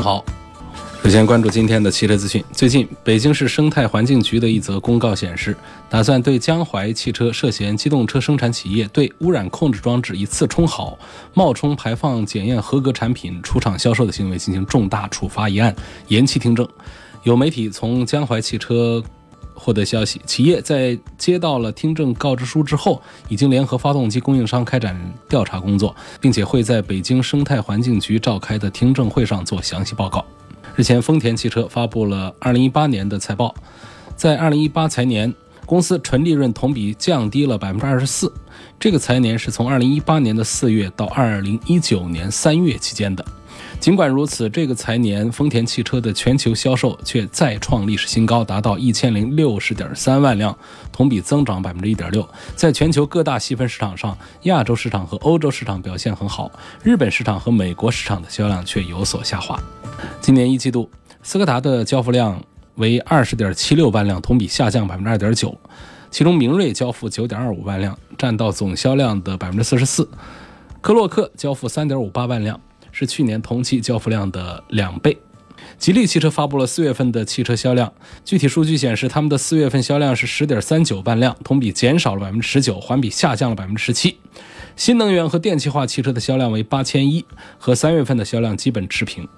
好，首先关注今天的汽车资讯。最近，北京市生态环境局的一则公告显示，打算对江淮汽车涉嫌机动车生产企业对污染控制装置以次充好、冒充排放检验合格产品出厂销售的行为进行重大处罚一案，延期听证。有媒体从江淮汽车。获得消息，企业在接到了听证告知书之后，已经联合发动机供应商开展调查工作，并且会在北京生态环境局召开的听证会上做详细报告。日前，丰田汽车发布了2018年的财报，在2018财年，公司纯利润同比降低了24%，这个财年是从2018年的4月到2019年3月期间的。尽管如此，这个财年丰田汽车的全球销售却再创历史新高，达到一千零六十点三万辆，同比增长百分之一点六。在全球各大细分市场上，亚洲市场和欧洲市场表现很好，日本市场和美国市场的销量却有所下滑。今年一季度，斯柯达的交付量为二十点七六万辆，同比下降百分之二点九。其中，明锐交付九点二五万辆，占到总销量的百分之四十四；科洛克交付三点五八万辆。是去年同期交付量的两倍。吉利汽车发布了四月份的汽车销量，具体数据显示，他们的四月份销量是十点三九万辆，同比减少了百分之十九，环比下降了百分之十七。新能源和电气化汽车的销量为八千一，和三月份的销量基本持平。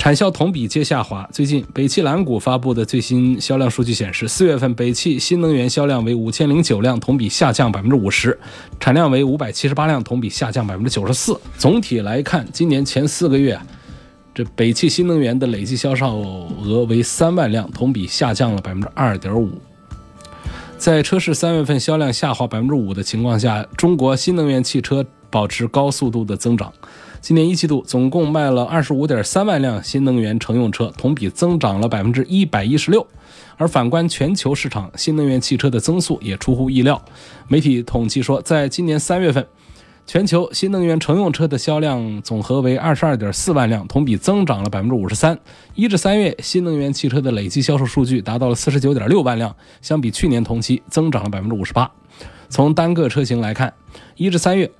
产销同比皆下滑。最近，北汽蓝谷发布的最新销量数据显示，四月份北汽新能源销量为五千零九辆，同比下降百分之五十，产量为五百七十八辆，同比下降百分之九十四。总体来看，今年前四个月，这北汽新能源的累计销售额为三万辆，同比下降了百分之二点五。在车市三月份销量下滑百分之五的情况下，中国新能源汽车保持高速度的增长。今年一季度总共卖了二十五点三万辆新能源乘用车，同比增长了百分之一百一十六。而反观全球市场，新能源汽车的增速也出乎意料。媒体统计说，在今年三月份，全球新能源乘用车的销量总和为二十二点四万辆，同比增长了百分之五十三。一至三月，新能源汽车的累计销售数据达到了四十九点六万辆，相比去年同期增长了百分之五十八。从单个车型来看，一至三月。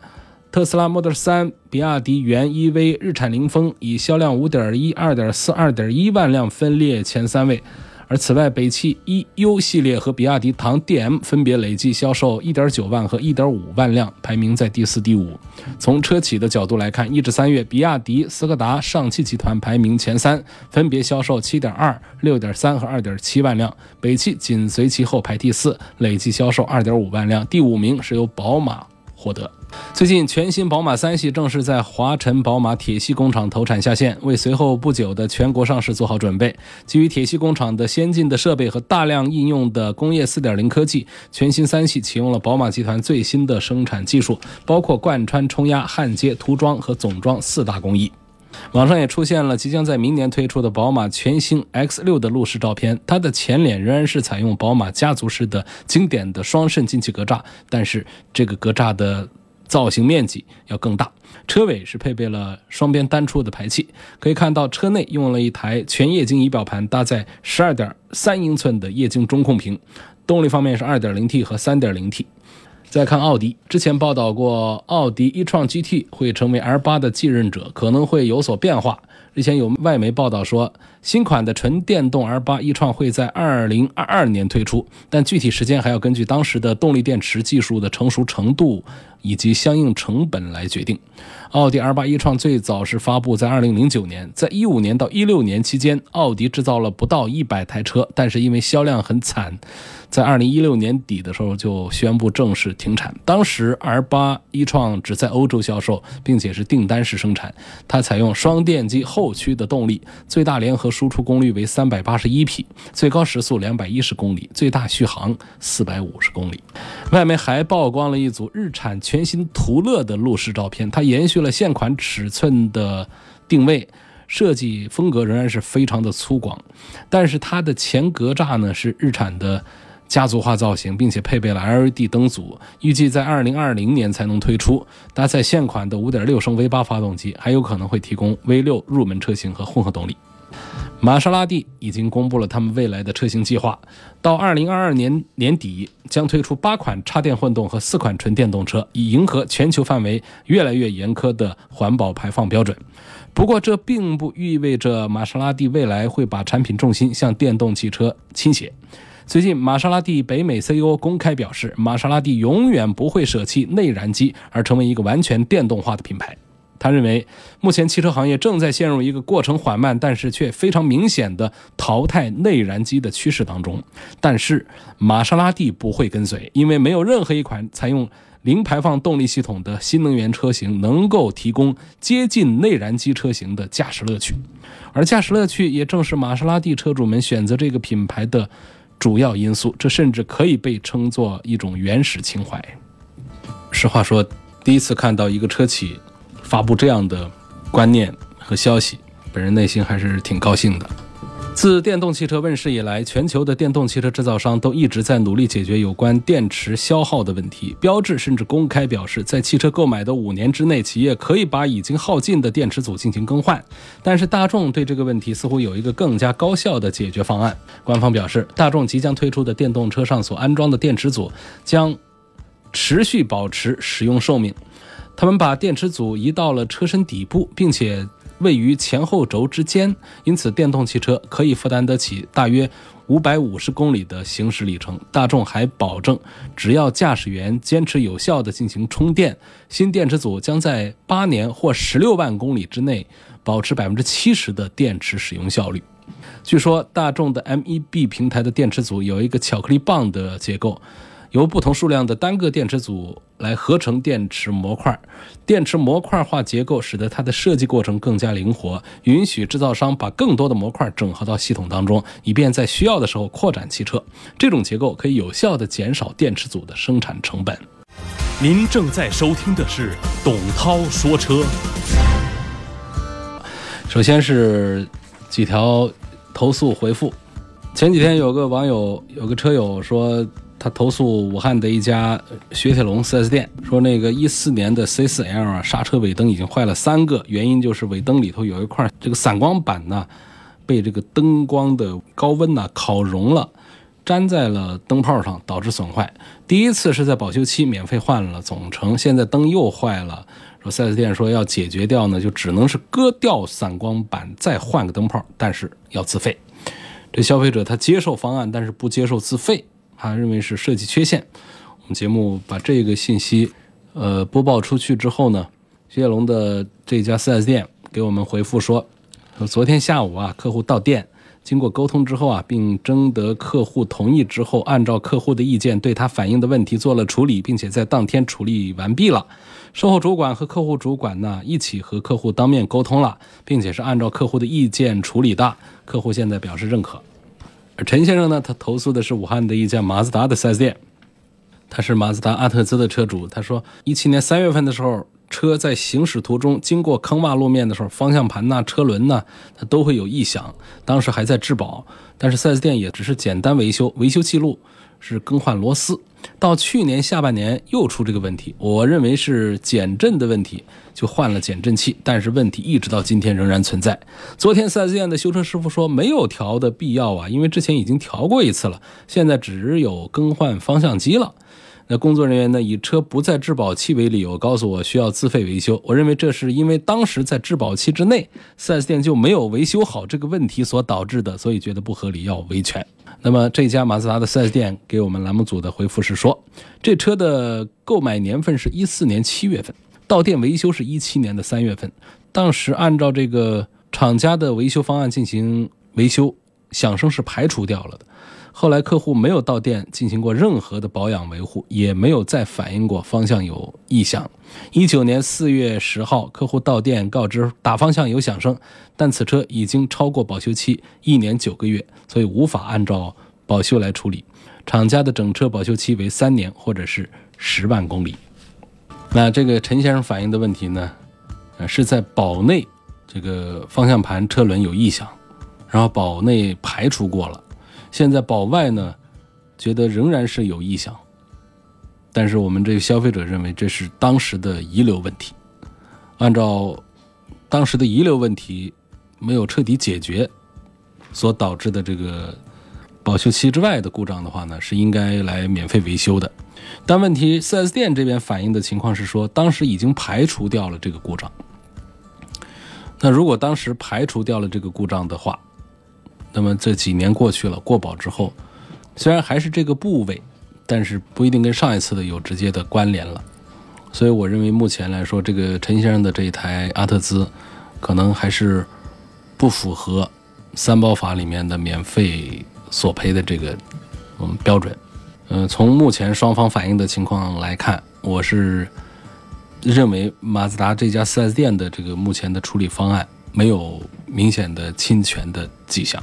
特斯拉 Model 3、比亚迪元 EV、日产凌风以销量5.1、2.4、2.1万辆分列前三位，而此外，北汽 E-U 系列和比亚迪唐 DM 分别累计销售1.9万和1.5万辆，排名在第四、第五。从车企的角度来看，一至三月，比亚迪、斯柯达、上汽集团排名前三，分别销售7.2、6.3和2.7万辆，北汽紧随其后排第四，累计销售2.5万辆。第五名是由宝马获得。最近，全新宝马三系正式在华晨宝马铁西工厂投产下线，为随后不久的全国上市做好准备。基于铁西工厂的先进的设备和大量应用的工业4.0科技，全新三系启用了宝马集团最新的生产技术，包括贯穿、冲压、焊接、涂装和总装四大工艺。网上也出现了即将在明年推出的宝马全新 X6 的路试照片，它的前脸仍然是采用宝马家族式的经典的双肾进气格栅，但是这个格栅的。造型面积要更大，车尾是配备了双边单出的排气，可以看到车内用了一台全液晶仪表盘搭载十二点三英寸的液晶中控屏，动力方面是二点零 T 和三点零 T。再看奥迪，之前报道过奥迪一创 GT 会成为 R8 的继任者，可能会有所变化。之前有外媒报道说，新款的纯电动 R 八一创会在二零二二年推出，但具体时间还要根据当时的动力电池技术的成熟程度以及相应成本来决定。奥迪 R 八一创最早是发布在二零零九年，在一五年到一六年期间，奥迪制造了不到一百台车，但是因为销量很惨。在二零一六年底的时候就宣布正式停产。当时 R 八一创只在欧洲销售，并且是订单式生产。它采用双电机后驱的动力，最大联合输出功率为三百八十一匹，最高时速两百一十公里，最大续航四百五十公里。外媒还曝光了一组日产全新途乐的路试照片，它延续了现款尺寸的定位。设计风格仍然是非常的粗犷，但是它的前格栅呢是日产的家族化造型，并且配备了 LED 灯组，预计在2020年才能推出。搭载现款的5.6升 V8 发动机，还有可能会提供 V6 入门车型和混合动力。玛莎拉蒂已经公布了他们未来的车型计划，到二零二二年年底将推出八款插电混动和四款纯电动车，以迎合全球范围越来越严苛的环保排放标准。不过，这并不意味着玛莎拉蒂未来会把产品重心向电动汽车倾斜。最近，玛莎拉蒂北美 CEO 公开表示，玛莎拉蒂永远不会舍弃内燃机，而成为一个完全电动化的品牌。他认为，目前汽车行业正在陷入一个过程缓慢，但是却非常明显的淘汰内燃机的趋势当中。但是，玛莎拉蒂不会跟随，因为没有任何一款采用零排放动力系统的新能源车型能够提供接近内燃机车型的驾驶乐趣。而驾驶乐趣也正是玛莎拉蒂车主们选择这个品牌的主要因素。这甚至可以被称作一种原始情怀。实话说，第一次看到一个车企。发布这样的观念和消息，本人内心还是挺高兴的。自电动汽车问世以来，全球的电动汽车制造商都一直在努力解决有关电池消耗的问题。标致甚至公开表示，在汽车购买的五年之内，企业可以把已经耗尽的电池组进行更换。但是大众对这个问题似乎有一个更加高效的解决方案。官方表示，大众即将推出的电动车上所安装的电池组将持续保持使用寿命。他们把电池组移到了车身底部，并且位于前后轴之间，因此电动汽车可以负担得起大约五百五十公里的行驶里程。大众还保证，只要驾驶员坚持有效地进行充电，新电池组将在八年或十六万公里之内保持百分之七十的电池使用效率。据说，大众的 MEB 平台的电池组有一个巧克力棒的结构。由不同数量的单个电池组来合成电池模块，电池模块化结构使得它的设计过程更加灵活，允许制造商把更多的模块整合到系统当中，以便在需要的时候扩展汽车。这种结构可以有效地减少电池组的生产成本。您正在收听的是董涛说车。首先是几条投诉回复。前几天有个网友，有个车友说。他投诉武汉的一家雪铁龙 4S 店，说那个一四年的 C4L 啊，刹车尾灯已经坏了三个，原因就是尾灯里头有一块这个散光板呢，被这个灯光的高温呢烤融了，粘在了灯泡上，导致损坏。第一次是在保修期免费换了总成，现在灯又坏了，说 4S 店说要解决掉呢，就只能是割掉散光板再换个灯泡，但是要自费。这消费者他接受方案，但是不接受自费。他认为是设计缺陷。我们节目把这个信息，呃，播报出去之后呢，雪铁龙的这家 4S 店给我们回复说，昨天下午啊，客户到店，经过沟通之后啊，并征得客户同意之后，按照客户的意见对他反映的问题做了处理，并且在当天处理完毕了。售后主管和客户主管呢，一起和客户当面沟通了，并且是按照客户的意见处理的。客户现在表示认可。陈先生呢？他投诉的是武汉的一家马自达的 4S 店，他是马自达阿特兹的车主。他说，一七年三月份的时候，车在行驶途中经过坑洼路面的时候，方向盘呐、车轮呐，它都会有异响。当时还在质保，但是 4S 店也只是简单维修，维修记录是更换螺丝。到去年下半年又出这个问题，我认为是减震的问题，就换了减震器，但是问题一直到今天仍然存在。昨天 4S 店的修车师傅说没有调的必要啊，因为之前已经调过一次了，现在只有更换方向机了。那工作人员呢以车不在质保期为理由，告诉我需要自费维修。我认为这是因为当时在质保期之内，4S 店就没有维修好这个问题所导致的，所以觉得不合理要维权。那么这家马自达的 4S 店给我们栏目组的回复是说，这车的购买年份是一四年七月份，到店维修是一七年的三月份，当时按照这个厂家的维修方案进行维修，响声是排除掉了的。后来客户没有到店进行过任何的保养维护，也没有再反映过方向有异响。一九年四月十号，客户到店告知打方向有响声，但此车已经超过保修期一年九个月，所以无法按照保修来处理。厂家的整车保修期为三年或者是十万公里。那这个陈先生反映的问题呢，呃，是在保内这个方向盘车轮有异响，然后保内排除过了，现在保外呢，觉得仍然是有异响。但是我们这个消费者认为这是当时的遗留问题，按照当时的遗留问题没有彻底解决所导致的这个保修期之外的故障的话呢，是应该来免费维修的。但问题，4S 店这边反映的情况是说，当时已经排除掉了这个故障。那如果当时排除掉了这个故障的话，那么这几年过去了，过保之后，虽然还是这个部位。但是不一定跟上一次的有直接的关联了，所以我认为目前来说，这个陈先生的这一台阿特兹，可能还是不符合三包法里面的免费索赔的这个嗯标准。嗯，从目前双方反映的情况来看，我是认为马自达这家 4S 店的这个目前的处理方案没有明显的侵权的迹象。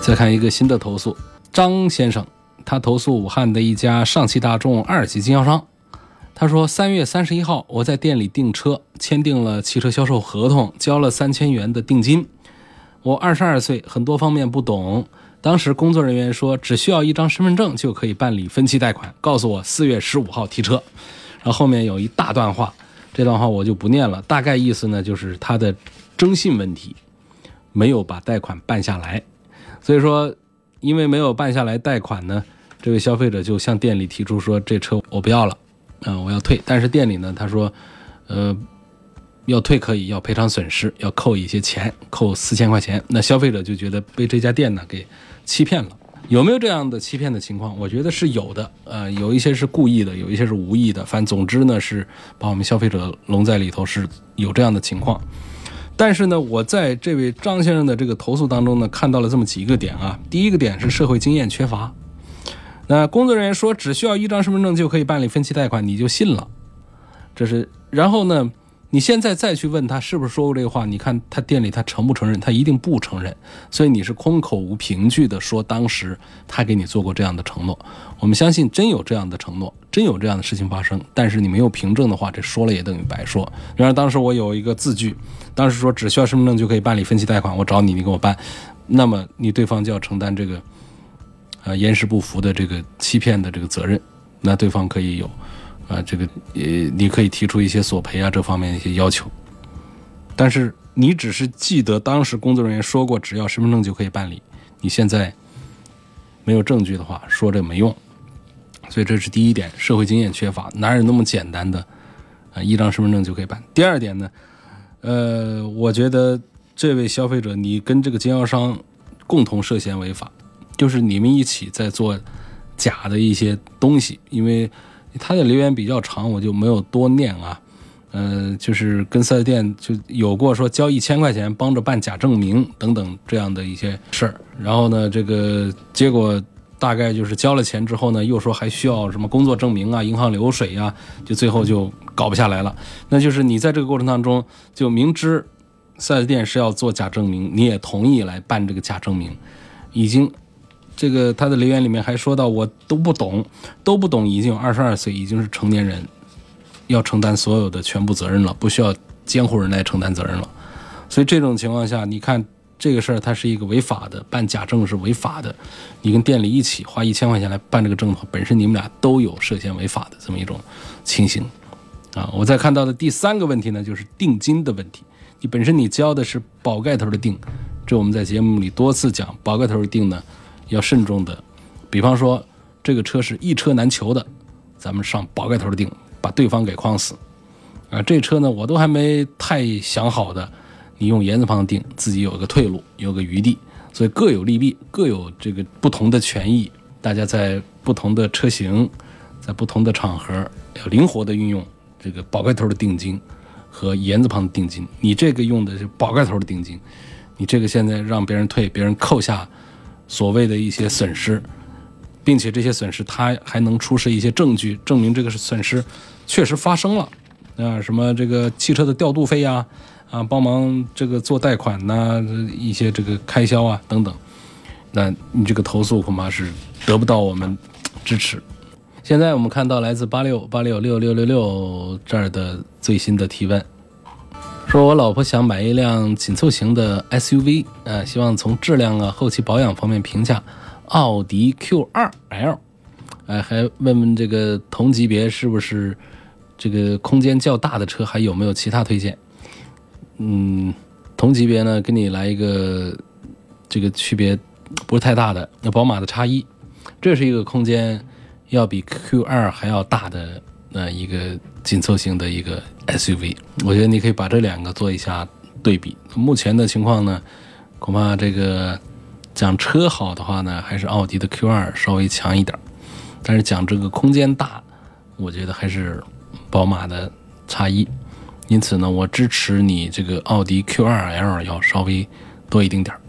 再看一个新的投诉，张先生。他投诉武汉的一家上汽大众二级经销商。他说，三月三十一号，我在店里订车，签订了汽车销售合同，交了三千元的定金。我二十二岁，很多方面不懂。当时工作人员说，只需要一张身份证就可以办理分期贷款，告诉我四月十五号提车。然后后面有一大段话，这段话我就不念了。大概意思呢，就是他的征信问题，没有把贷款办下来。所以说。因为没有办下来贷款呢，这位消费者就向店里提出说：“这车我不要了，嗯，我要退。”但是店里呢，他说：“呃，要退可以，要赔偿损失，要扣一些钱，扣四千块钱。”那消费者就觉得被这家店呢给欺骗了。有没有这样的欺骗的情况？我觉得是有的。呃，有一些是故意的，有一些是无意的。反正总之呢，是把我们消费者笼在里头，是有这样的情况。但是呢，我在这位张先生的这个投诉当中呢，看到了这么几个点啊。第一个点是社会经验缺乏。那工作人员说只需要一张身份证就可以办理分期贷款，你就信了？这是，然后呢？你现在再去问他是不是说过这个话？你看他店里他承不承认？他一定不承认。所以你是空口无凭据的说当时他给你做过这样的承诺。我们相信真有这样的承诺，真有这样的事情发生。但是你没有凭证的话，这说了也等于白说。然而当时我有一个字据，当时说只需要身份证就可以办理分期贷款，我找你，你给我办，那么你对方就要承担这个呃言实不符的这个欺骗的这个责任，那对方可以有。啊，这个呃，你可以提出一些索赔啊这方面的一些要求，但是你只是记得当时工作人员说过，只要身份证就可以办理。你现在没有证据的话，说这没用。所以这是第一点，社会经验缺乏，哪有那么简单的啊？一张身份证就可以办。第二点呢，呃，我觉得这位消费者，你跟这个经销商共同涉嫌违法，就是你们一起在做假的一些东西，因为。他的留言比较长，我就没有多念啊。呃，就是跟四 S 店就有过说交一千块钱帮着办假证明等等这样的一些事儿。然后呢，这个结果大概就是交了钱之后呢，又说还需要什么工作证明啊、银行流水呀，就最后就搞不下来了。那就是你在这个过程当中就明知四 S 店是要做假证明，你也同意来办这个假证明，已经。这个他的留言里面还说到，我都不懂，都不懂，已经有二十二岁，已经是成年人，要承担所有的全部责任了，不需要监护人来承担责任了。所以这种情况下，你看这个事儿，它是一个违法的，办假证是违法的。你跟店里一起花一千块钱来办这个证的话，本身你们俩都有涉嫌违法的这么一种情形啊。我再看到的第三个问题呢，就是定金的问题。你本身你交的是宝盖头的定，这我们在节目里多次讲，宝盖头的定呢。要慎重的，比方说这个车是一车难求的，咱们上宝盖头的定，把对方给框死。啊，这车呢我都还没太想好的，你用言字旁的定，自己有个退路，有个余地，所以各有利弊，各有这个不同的权益。大家在不同的车型，在不同的场合，要灵活的运用这个宝盖头的定金和言字旁的定金。你这个用的是宝盖头的定金，你这个现在让别人退，别人扣下。所谓的一些损失，并且这些损失他还能出示一些证据，证明这个是损失确实发生了。啊，什么这个汽车的调度费呀，啊，帮忙这个做贷款呐，一些这个开销啊等等，那你这个投诉恐怕是得不到我们支持。现在我们看到来自八六八六六六六六这儿的最新的提问，说我老婆想买一辆紧凑型的 SUV，呃，希望从质量啊、后期保养方面评价奥迪 Q2L，呃，还问问这个同级别是不是这个空间较大的车，还有没有其他推荐？嗯，同级别呢，给你来一个这个区别不是太大的，那宝马的叉一，这是一个空间要比 Q2 还要大的呃一个紧凑型的一个 SUV，我觉得你可以把这两个做一下对比。目前的情况呢，恐怕这个讲车好的话呢，还是奥迪的 Q2 稍微强一点，但是讲这个空间大，我觉得还是宝马的 x 一。因此呢，我支持你这个奥迪 Q2L 要稍微多一丁点儿。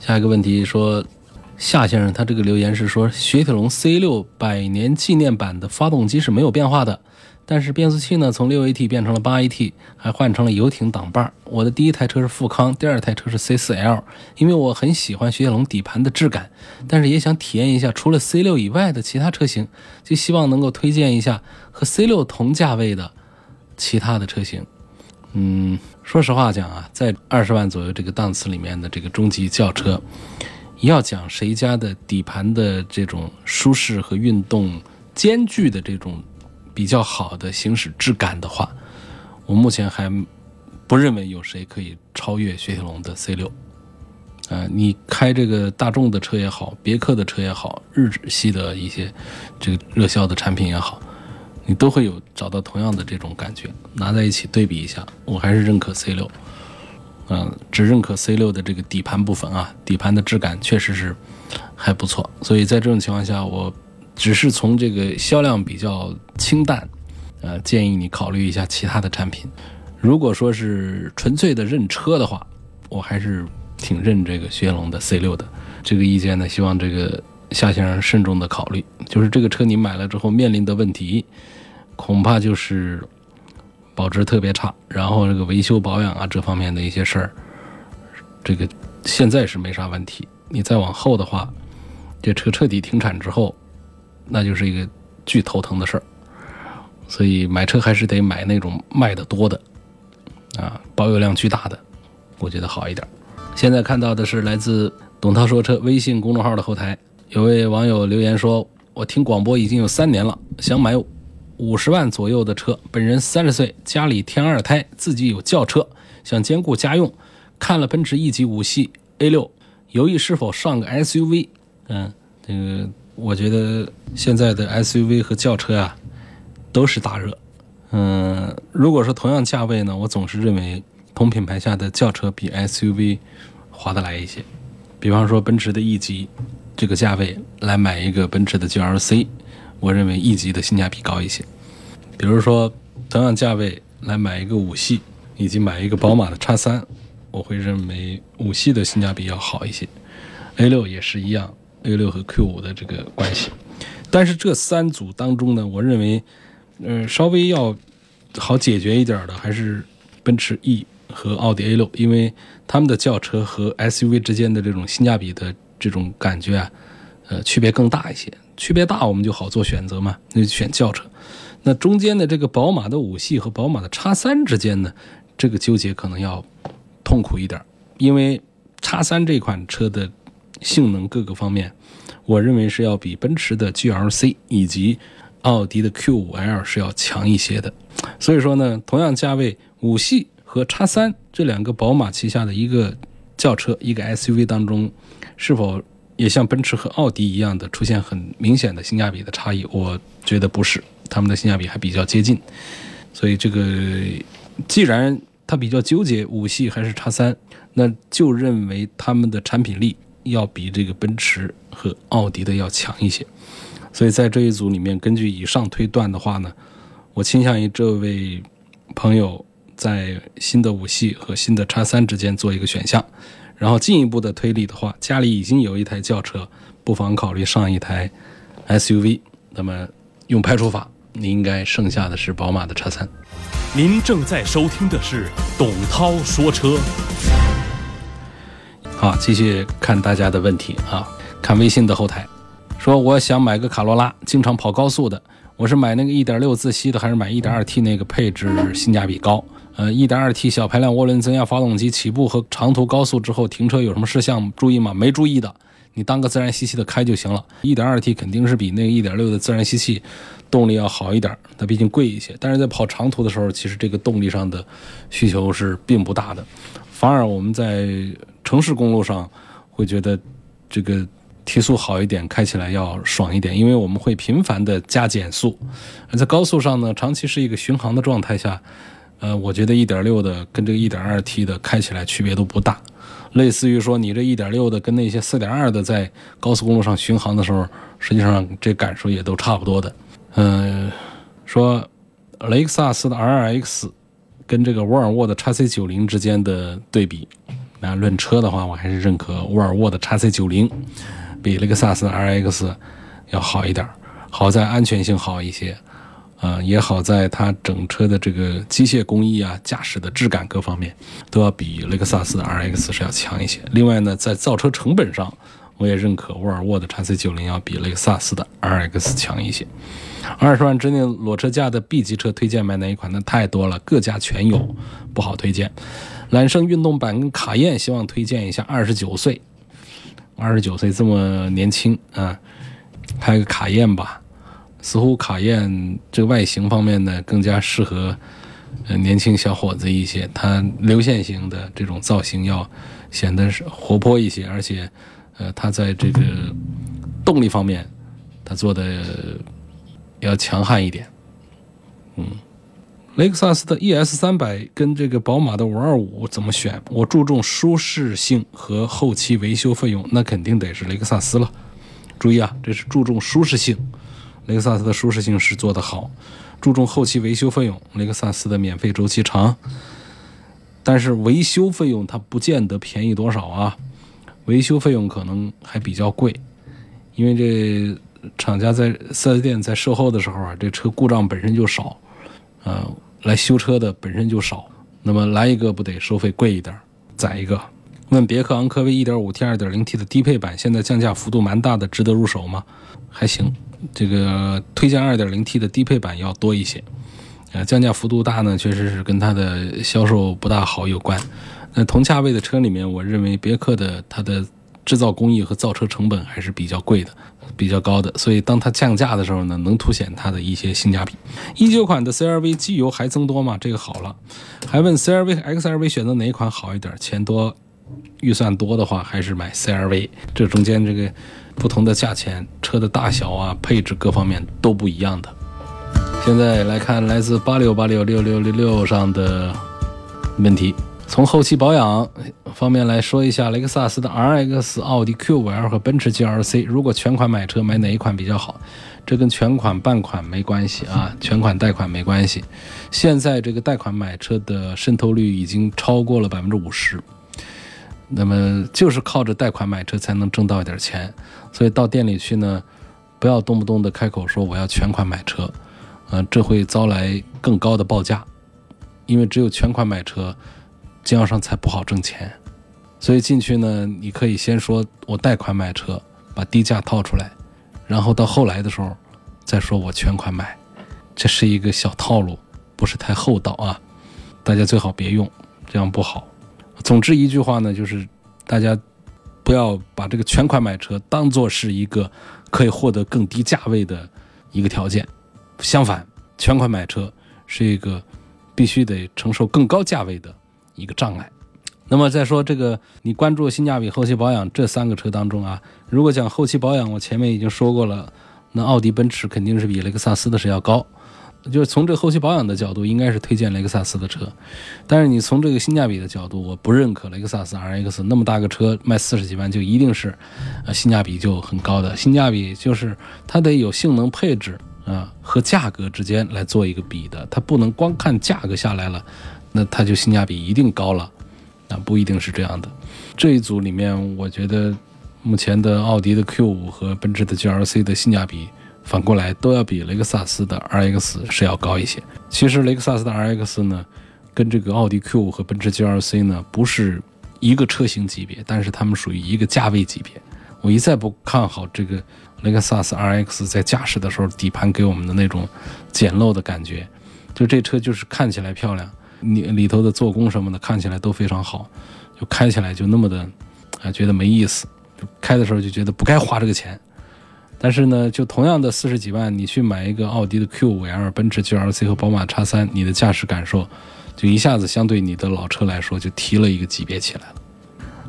下一个问题说，夏先生他这个留言是说，雪铁龙 C6 百年纪念版的发动机是没有变化的，但是变速器呢从 6AT 变成了 8AT，还换成了游艇挡把。我的第一台车是富康，第二台车是 C4L，因为我很喜欢雪铁龙底盘的质感，但是也想体验一下除了 C6 以外的其他车型，就希望能够推荐一下和 C6 同价位的。其他的车型，嗯，说实话讲啊，在二十万左右这个档次里面的这个中级轿车，要讲谁家的底盘的这种舒适和运动兼具的这种比较好的行驶质感的话，我目前还不认为有谁可以超越雪铁龙的 C 六。啊，你开这个大众的车也好，别克的车也好，日系的一些这个热销的产品也好。你都会有找到同样的这种感觉，拿在一起对比一下，我还是认可 C 六，嗯，只认可 C 六的这个底盘部分啊，底盘的质感确实是还不错，所以在这种情况下，我只是从这个销量比较清淡，呃，建议你考虑一下其他的产品。如果说是纯粹的认车的话，我还是挺认这个雪铁龙的 C 六的。这个意见呢，希望这个夏先生慎重的考虑，就是这个车你买了之后面临的问题。恐怕就是保值特别差，然后这个维修保养啊这方面的一些事儿，这个现在是没啥问题。你再往后的话，这车彻底停产之后，那就是一个巨头疼的事儿。所以买车还是得买那种卖的多的，啊，保有量巨大的，我觉得好一点。现在看到的是来自董涛说车微信公众号的后台，有位网友留言说：“我听广播已经有三年了，想买。”五十万左右的车，本人三十岁，家里添二胎，自己有轿车，想兼顾家用。看了奔驰 E 级五系 A 六，犹豫是否上个 SUV。嗯，这个我觉得现在的 SUV 和轿车啊都是大热。嗯，如果说同样价位呢，我总是认为同品牌下的轿车比 SUV 划得来一些。比方说奔驰的 E 级这个价位来买一个奔驰的 GLC。我认为 E 级的性价比高一些，比如说同样价位来买一个五系，以及买一个宝马的叉三，我会认为五系的性价比要好一些。A 六也是一样，A 六和 Q 五的这个关系。但是这三组当中呢，我认为，呃，稍微要好解决一点的还是奔驰 E 和奥迪 A 六，因为他们的轿车和 SUV 之间的这种性价比的这种感觉啊，呃，区别更大一些。区别大，我们就好做选择嘛，那就选轿车。那中间的这个宝马的五系和宝马的叉三之间呢，这个纠结可能要痛苦一点，因为叉三这款车的性能各个方面，我认为是要比奔驰的 GLC 以及奥迪的 Q5L 是要强一些的。所以说呢，同样价位，五系和叉三这两个宝马旗下的一个轿车、一个 SUV 当中，是否？也像奔驰和奥迪一样的出现很明显的性价比的差异，我觉得不是，他们的性价比还比较接近。所以这个既然他比较纠结五系还是叉三，那就认为他们的产品力要比这个奔驰和奥迪的要强一些。所以在这一组里面，根据以上推断的话呢，我倾向于这位朋友在新的五系和新的叉三之间做一个选项。然后进一步的推理的话，家里已经有一台轿车，不妨考虑上一台 SUV。那么用排除法，你应该剩下的是宝马的叉三。您正在收听的是董涛说车。好，继续看大家的问题啊，看微信的后台，说我想买个卡罗拉，经常跑高速的，我是买那个1.6自吸的，还是买 1.2T 那个配置性价比高？呃，1.2T 小排量涡轮增压发动机起步和长途高速之后停车有什么事项注意吗？没注意的，你当个自然吸气的开就行了。1.2T 肯定是比那个1.6的自然吸气动力要好一点，它毕竟贵一些。但是在跑长途的时候，其实这个动力上的需求是并不大的，反而我们在城市公路上会觉得这个提速好一点，开起来要爽一点，因为我们会频繁的加减速。而在高速上呢，长期是一个巡航的状态下。呃，我觉得1.6的跟这个 1.2T 的开起来区别都不大，类似于说你这1.6的跟那些4.2的在高速公路上巡航的时候，实际上这感受也都差不多的。嗯，说雷克萨斯的 RX 跟这个沃尔沃的 XC90 之间的对比，那论车的话，我还是认可沃尔沃的 XC90 比雷克萨斯的 RX 要好一点，好在安全性好一些。啊，也好在它整车的这个机械工艺啊、驾驶的质感各方面，都要比雷克萨斯的 RX 是要强一些。另外呢，在造车成本上，我也认可沃尔沃的 XC90 要比雷克萨斯的 RX 强一些。二十万之内裸车价的 B 级车推荐买哪一款？那太多了，各家全有，不好推荐。揽胜运动版跟卡宴，希望推荐一下。二十九岁，二十九岁这么年轻啊，开个卡宴吧。似乎卡宴这个外形方面呢，更加适合呃年轻小伙子一些。它流线型的这种造型要显得是活泼一些，而且呃，它在这个动力方面，它做的要强悍一点。嗯，雷克萨斯的 ES 三百跟这个宝马的五二五怎么选？我注重舒适性和后期维修费用，那肯定得是雷克萨斯了。注意啊，这是注重舒适性。雷克萨斯的舒适性是做得好，注重后期维修费用。雷克萨斯的免费周期长，但是维修费用它不见得便宜多少啊，维修费用可能还比较贵，因为这厂家在四 S 店在售后的时候啊，这车故障本身就少，呃，来修车的本身就少，那么来一个不得收费贵一点？宰一个，问别克昂科威 1.5T、2.0T 的低配版现在降价幅度蛮大的，值得入手吗？还行。这个推荐 2.0T 的低配版要多一些，呃，降价幅度大呢，确实是跟它的销售不大好有关。那同价位的车里面，我认为别克的它的制造工艺和造车成本还是比较贵的，比较高的。所以当它降价的时候呢，能凸显它的一些性价比。一九款的 CRV 机油还增多吗？这个好了。还问 CRV 和、XRV 选择哪款好一点？钱多，预算多的话，还是买 CRV。这中间这个。不同的价钱，车的大小啊，配置各方面都不一样的。现在来看来自八六八六六六六六上的问题，从后期保养方面来说一下，雷克萨斯的 RX、奥迪 Q5L 和奔驰 GLC，如果全款买车，买哪一款比较好？这跟全款半款没关系啊，全款贷款没关系。现在这个贷款买车的渗透率已经超过了百分之五十。那么就是靠着贷款买车才能挣到一点钱，所以到店里去呢，不要动不动的开口说我要全款买车，嗯，这会招来更高的报价，因为只有全款买车，经销商才不好挣钱。所以进去呢，你可以先说我贷款买车，把低价套出来，然后到后来的时候再说我全款买，这是一个小套路，不是太厚道啊，大家最好别用，这样不好。总之一句话呢，就是大家不要把这个全款买车当做是一个可以获得更低价位的一个条件，相反，全款买车是一个必须得承受更高价位的一个障碍。那么再说这个，你关注性价比、后期保养这三个车当中啊，如果讲后期保养，我前面已经说过了，那奥迪、奔驰肯定是比雷克萨斯的是要高。就是从这后期保养的角度，应该是推荐雷克萨斯的车，但是你从这个性价比的角度，我不认可雷克萨斯 RX 那么大个车卖四十几万就一定是，呃，性价比就很高的。性价比就是它得有性能配置啊和价格之间来做一个比的，它不能光看价格下来了，那它就性价比一定高了，啊，不一定是这样的。这一组里面，我觉得目前的奥迪的 Q5 和奔驰的 GLC 的性价比。反过来都要比雷克萨斯的 RX 是要高一些。其实雷克萨斯的 RX 呢，跟这个奥迪 Q 和奔驰 GLC 呢不是一个车型级别，但是它们属于一个价位级别。我一再不看好这个雷克萨斯 RX 在驾驶的时候底盘给我们的那种简陋的感觉，就这车就是看起来漂亮，里里头的做工什么的看起来都非常好，就开起来就那么的啊觉得没意思，开的时候就觉得不该花这个钱。但是呢，就同样的四十几万，你去买一个奥迪的 Q5L、奔驰 GLC 和宝马 X3，你的驾驶感受就一下子相对你的老车来说就提了一个级别起来了。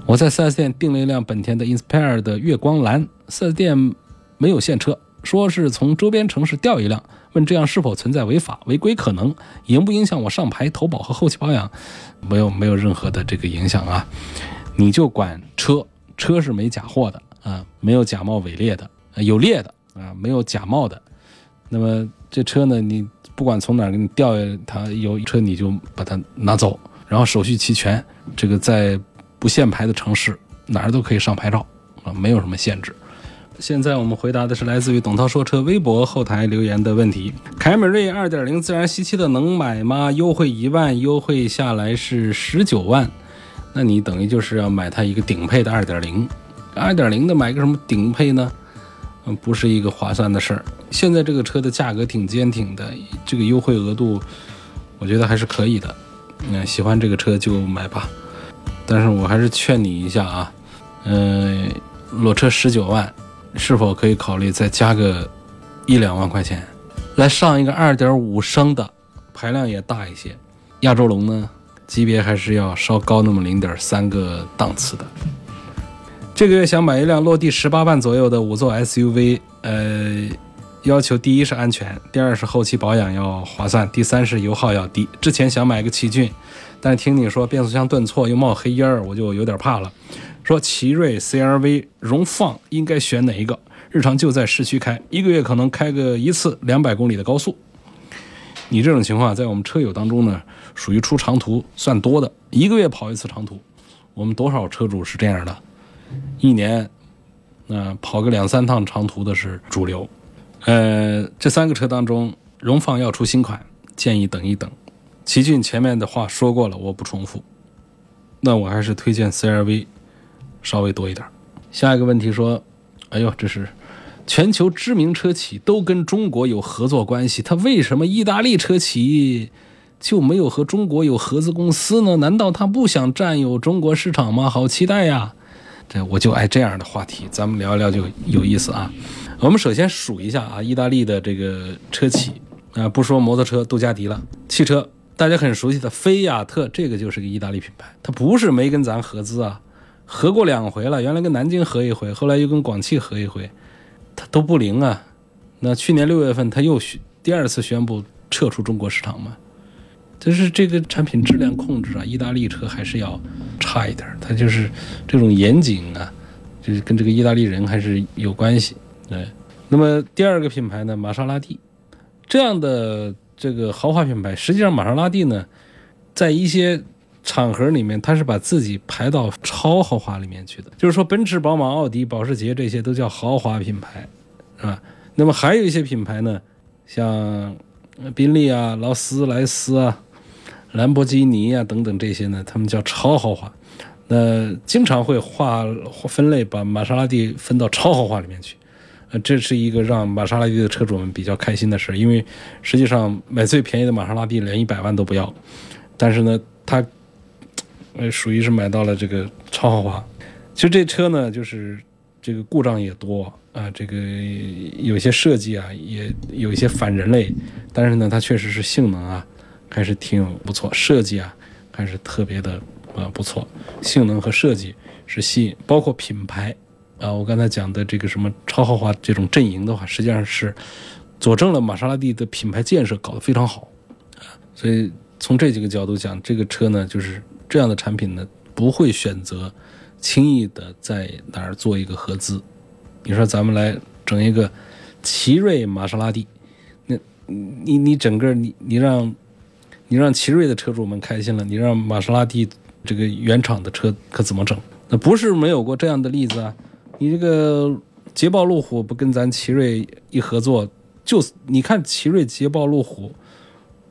我在 4S 店订了一辆本田的 Inspire 的月光蓝，4S 店没有现车，说是从周边城市调一辆，问这样是否存在违法违规可能，影不影响我上牌投保和后期保养？没有，没有任何的这个影响啊。你就管车，车是没假货的啊，没有假冒伪劣的。有裂的啊，没有假冒的。那么这车呢，你不管从哪儿给你调，它有车你就把它拿走，然后手续齐全，这个在不限牌的城市哪儿都可以上牌照啊，没有什么限制。现在我们回答的是来自于董涛说车微博后台留言的问题：凯美瑞2.0自然吸气的能买吗？优惠一万，优惠下来是十九万，那你等于就是要买它一个顶配的2.0。2.0的买个什么顶配呢？嗯，不是一个划算的事儿。现在这个车的价格挺坚挺的，这个优惠额度，我觉得还是可以的。嗯，喜欢这个车就买吧。但是我还是劝你一下啊，嗯，裸车十九万，是否可以考虑再加个一两万块钱，来上一个二点五升的，排量也大一些。亚洲龙呢，级别还是要稍高那么零点三个档次的。这个月想买一辆落地十八万左右的五座 SUV，呃，要求第一是安全，第二是后期保养要划算，第三是油耗要低。之前想买个奇骏，但听你说变速箱顿挫又冒黑烟儿，我就有点怕了。说奇瑞、CRV、荣放应该选哪一个？日常就在市区开，一个月可能开个一次两百公里的高速。你这种情况在我们车友当中呢，属于出长途算多的，一个月跑一次长途。我们多少车主是这样的？一年，那跑个两三趟长途的是主流。呃，这三个车当中，荣放要出新款，建议等一等。奇骏前面的话说过了，我不重复。那我还是推荐 CRV，稍微多一点。下一个问题说，哎呦，这是全球知名车企都跟中国有合作关系，他为什么意大利车企就没有和中国有合资公司呢？难道他不想占有中国市场吗？好期待呀！这我就爱这样的话题，咱们聊一聊就有意思啊。我们首先数一下啊，意大利的这个车企啊，不说摩托车，杜加迪了，汽车大家很熟悉的菲亚特，这个就是个意大利品牌，它不是没跟咱合资啊，合过两回了，原来跟南京合一回，后来又跟广汽合一回，它都不灵啊。那去年六月份，它又第二次宣布撤出中国市场嘛。就是这个产品质量控制啊，意大利车还是要差一点它就是这种严谨啊，就是跟这个意大利人还是有关系。对，那么第二个品牌呢，玛莎拉蒂这样的这个豪华品牌，实际上玛莎拉蒂呢，在一些场合里面，它是把自己排到超豪华里面去的。就是说，奔驰、宝马、奥迪、保时捷这些都叫豪华品牌，是吧？那么还有一些品牌呢，像宾利啊、劳斯莱斯啊。兰博基尼啊，等等这些呢，他们叫超豪华，那经常会划分类，把玛莎拉蒂分到超豪华里面去，呃，这是一个让玛莎拉蒂的车主们比较开心的事，因为实际上买最便宜的玛莎拉蒂连一百万都不要，但是呢，它呃属于是买到了这个超豪华。其实这车呢，就是这个故障也多啊，这个有些设计啊，也有一些反人类，但是呢，它确实是性能啊。还是挺不错，设计啊，还是特别的啊不错，性能和设计是吸引，包括品牌啊，我刚才讲的这个什么超豪华这种阵营的话，实际上是佐证了玛莎拉蒂的品牌建设搞得非常好啊。所以从这几个角度讲，这个车呢，就是这样的产品呢，不会选择轻易的在哪儿做一个合资。你说咱们来整一个奇瑞玛莎拉蒂，那你你整个你你让。你让奇瑞的车主们开心了，你让玛莎拉蒂这个原厂的车可怎么整？那不是没有过这样的例子啊！你这个捷豹路虎不跟咱奇瑞一合作，就你看奇瑞捷豹路虎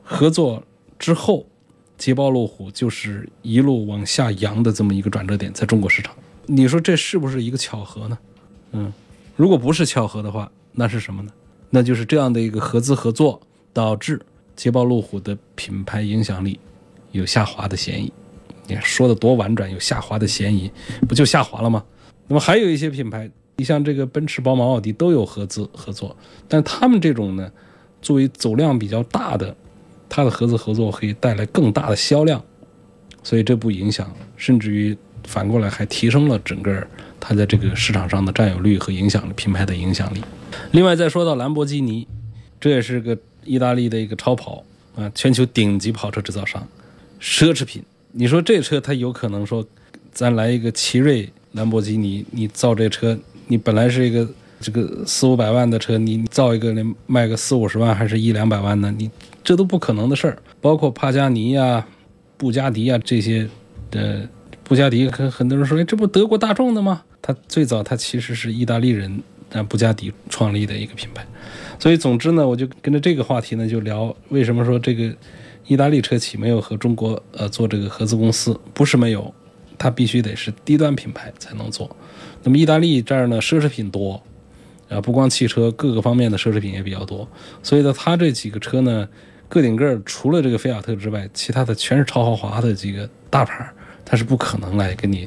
合作之后，捷豹路虎就是一路往下扬的这么一个转折点，在中国市场，你说这是不是一个巧合呢？嗯，如果不是巧合的话，那是什么呢？那就是这样的一个合资合作导致。捷豹路虎的品牌影响力有下滑的嫌疑。你看说的多婉转，有下滑的嫌疑，不就下滑了吗？那么还有一些品牌，你像这个奔驰、宝马、奥迪都有合资合作，但他们这种呢，作为走量比较大的，它的合资合作可以带来更大的销量，所以这不影响，甚至于反过来还提升了整个它在这个市场上的占有率和影响力，品牌的影响力。另外再说到兰博基尼，这也是个意大利的一个超跑啊，全球顶级跑车制造商，奢侈品。你说这车它有可能说，咱来一个奇瑞兰博基尼，你造这车，你本来是一个这个四五百万的车，你造一个连卖个四五十万还是一两百万呢？你这都不可能的事儿。包括帕加尼呀、布加迪呀这些的，布加迪很很多人说，哎，这不德国大众的吗？它最早它其实是意大利人啊布加迪创立的一个品牌。所以总之呢，我就跟着这个话题呢就聊，为什么说这个。意大利车企没有和中国呃做这个合资公司，不是没有，它必须得是低端品牌才能做。那么意大利这儿呢，奢侈品多，啊，不光汽车，各个方面的奢侈品也比较多。所以呢，它这几个车呢，个顶个儿除了这个菲亚特之外，其他的全是超豪华的几个大牌，它是不可能来跟你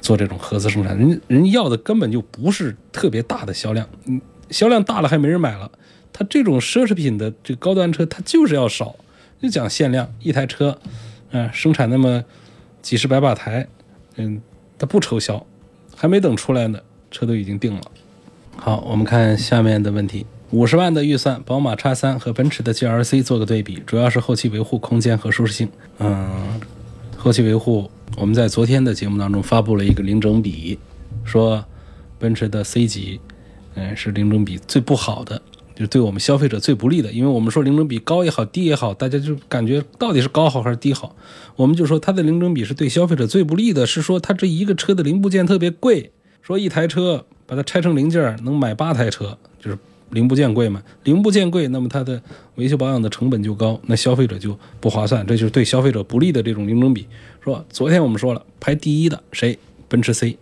做这种合资生产。人人要的根本就不是特别大的销量，嗯，销量大了还没人买了。它这种奢侈品的这高端车，它就是要少。就讲限量一台车，嗯，生产那么几十百把台，嗯，它不愁销，还没等出来呢，车都已经定了。好，我们看下面的问题：五十万的预算，宝马叉三和奔驰的 GLC 做个对比，主要是后期维护空间和舒适性。嗯，后期维护，我们在昨天的节目当中发布了一个零整比，说奔驰的 C 级，嗯，是零整比最不好的。就是对我们消费者最不利的，因为我们说零整比高也好，低也好，大家就感觉到底是高好还是低好？我们就说它的零整比是对消费者最不利的，是说它这一个车的零部件特别贵，说一台车把它拆成零件能买八台车，就是零部件贵嘛。零部件贵，那么它的维修保养的成本就高，那消费者就不划算，这就是对消费者不利的这种零整比。说昨天我们说了，排第一的谁？奔驰 C，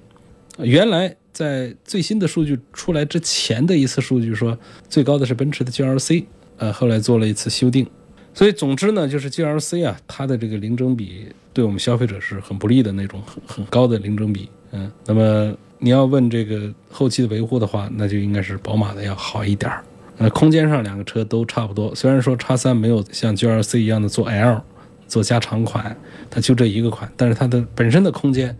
原来。在最新的数据出来之前的一次数据说，最高的是奔驰的 GLC，呃，后来做了一次修订，所以总之呢，就是 GLC 啊，它的这个零整比对我们消费者是很不利的那种很很高的零整比，嗯，那么你要问这个后期的维护的话，那就应该是宝马的要好一点儿，呃，空间上两个车都差不多，虽然说叉三没有像 GLC 一样的做 L，做加长款，它就这一个款，但是它的本身的空间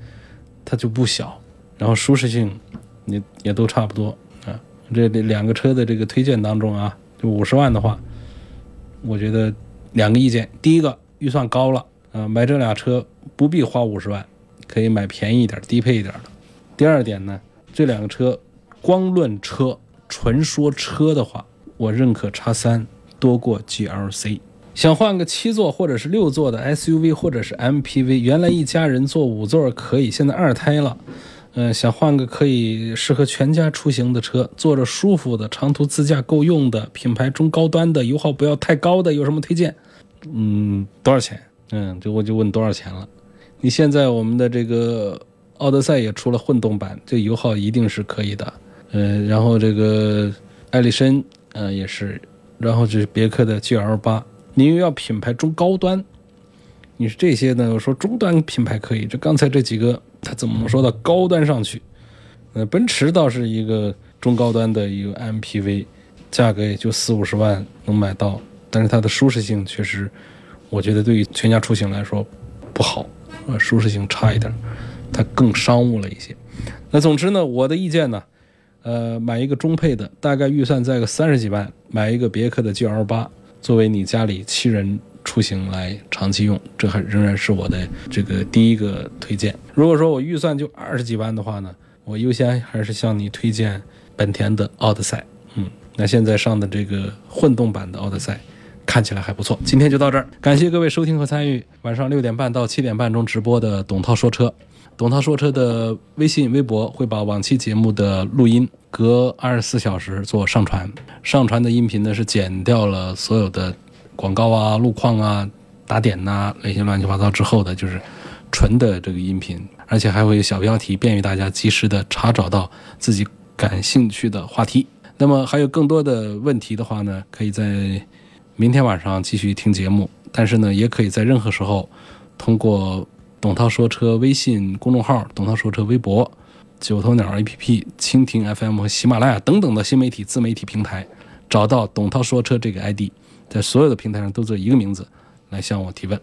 它就不小。然后舒适性，也也都差不多啊。这两个车的这个推荐当中啊，就五十万的话，我觉得两个意见。第一个预算高了啊，买这俩车不必花五十万，可以买便宜一点、低配一点的。第二点呢，这两个车光论车，纯说车的话，我认可叉三多过 GLC。想换个七座或者是六座的 SUV 或者是 MPV，原来一家人坐五座可以，现在二胎了。嗯，想换个可以适合全家出行的车，坐着舒服的，长途自驾够用的，品牌中高端的，油耗不要太高的，有什么推荐？嗯，多少钱？嗯，就我就问多少钱了。你现在我们的这个奥德赛也出了混动版，这油耗一定是可以的。嗯，然后这个艾力绅，嗯，也是，然后就是别克的 GL 八，你又要品牌中高端。你是这些呢？我说中端品牌可以，这刚才这几个，它怎么能说到高端上去？呃，奔驰倒是一个中高端的一个 MPV，价格也就四五十万能买到，但是它的舒适性确实，我觉得对于全家出行来说不好，呃，舒适性差一点，它更商务了一些。那总之呢，我的意见呢，呃，买一个中配的，大概预算在个三十几万，买一个别克的 GL 八，作为你家里七人。出行来长期用，这还仍然是我的这个第一个推荐。如果说我预算就二十几万的话呢，我优先还是向你推荐本田的奥德赛。嗯，那现在上的这个混动版的奥德赛看起来还不错。今天就到这儿，感谢各位收听和参与晚上六点半到七点半中直播的董涛说车。董涛说车的微信、微博会把往期节目的录音隔二十四小时做上传，上传的音频呢是剪掉了所有的。广告啊、路况啊、打点呐那些乱七八糟之后的，就是纯的这个音频，而且还会有小标题，便于大家及时的查找到自己感兴趣的话题。那么还有更多的问题的话呢，可以在明天晚上继续听节目，但是呢，也可以在任何时候通过董涛说车微信公众号、董涛说车微博、九头鸟 APP、蜻蜓 FM 和喜马拉雅等等的新媒体自媒体平台，找到董涛说车这个 ID，在所有的平台上都做一个名字来向我提问。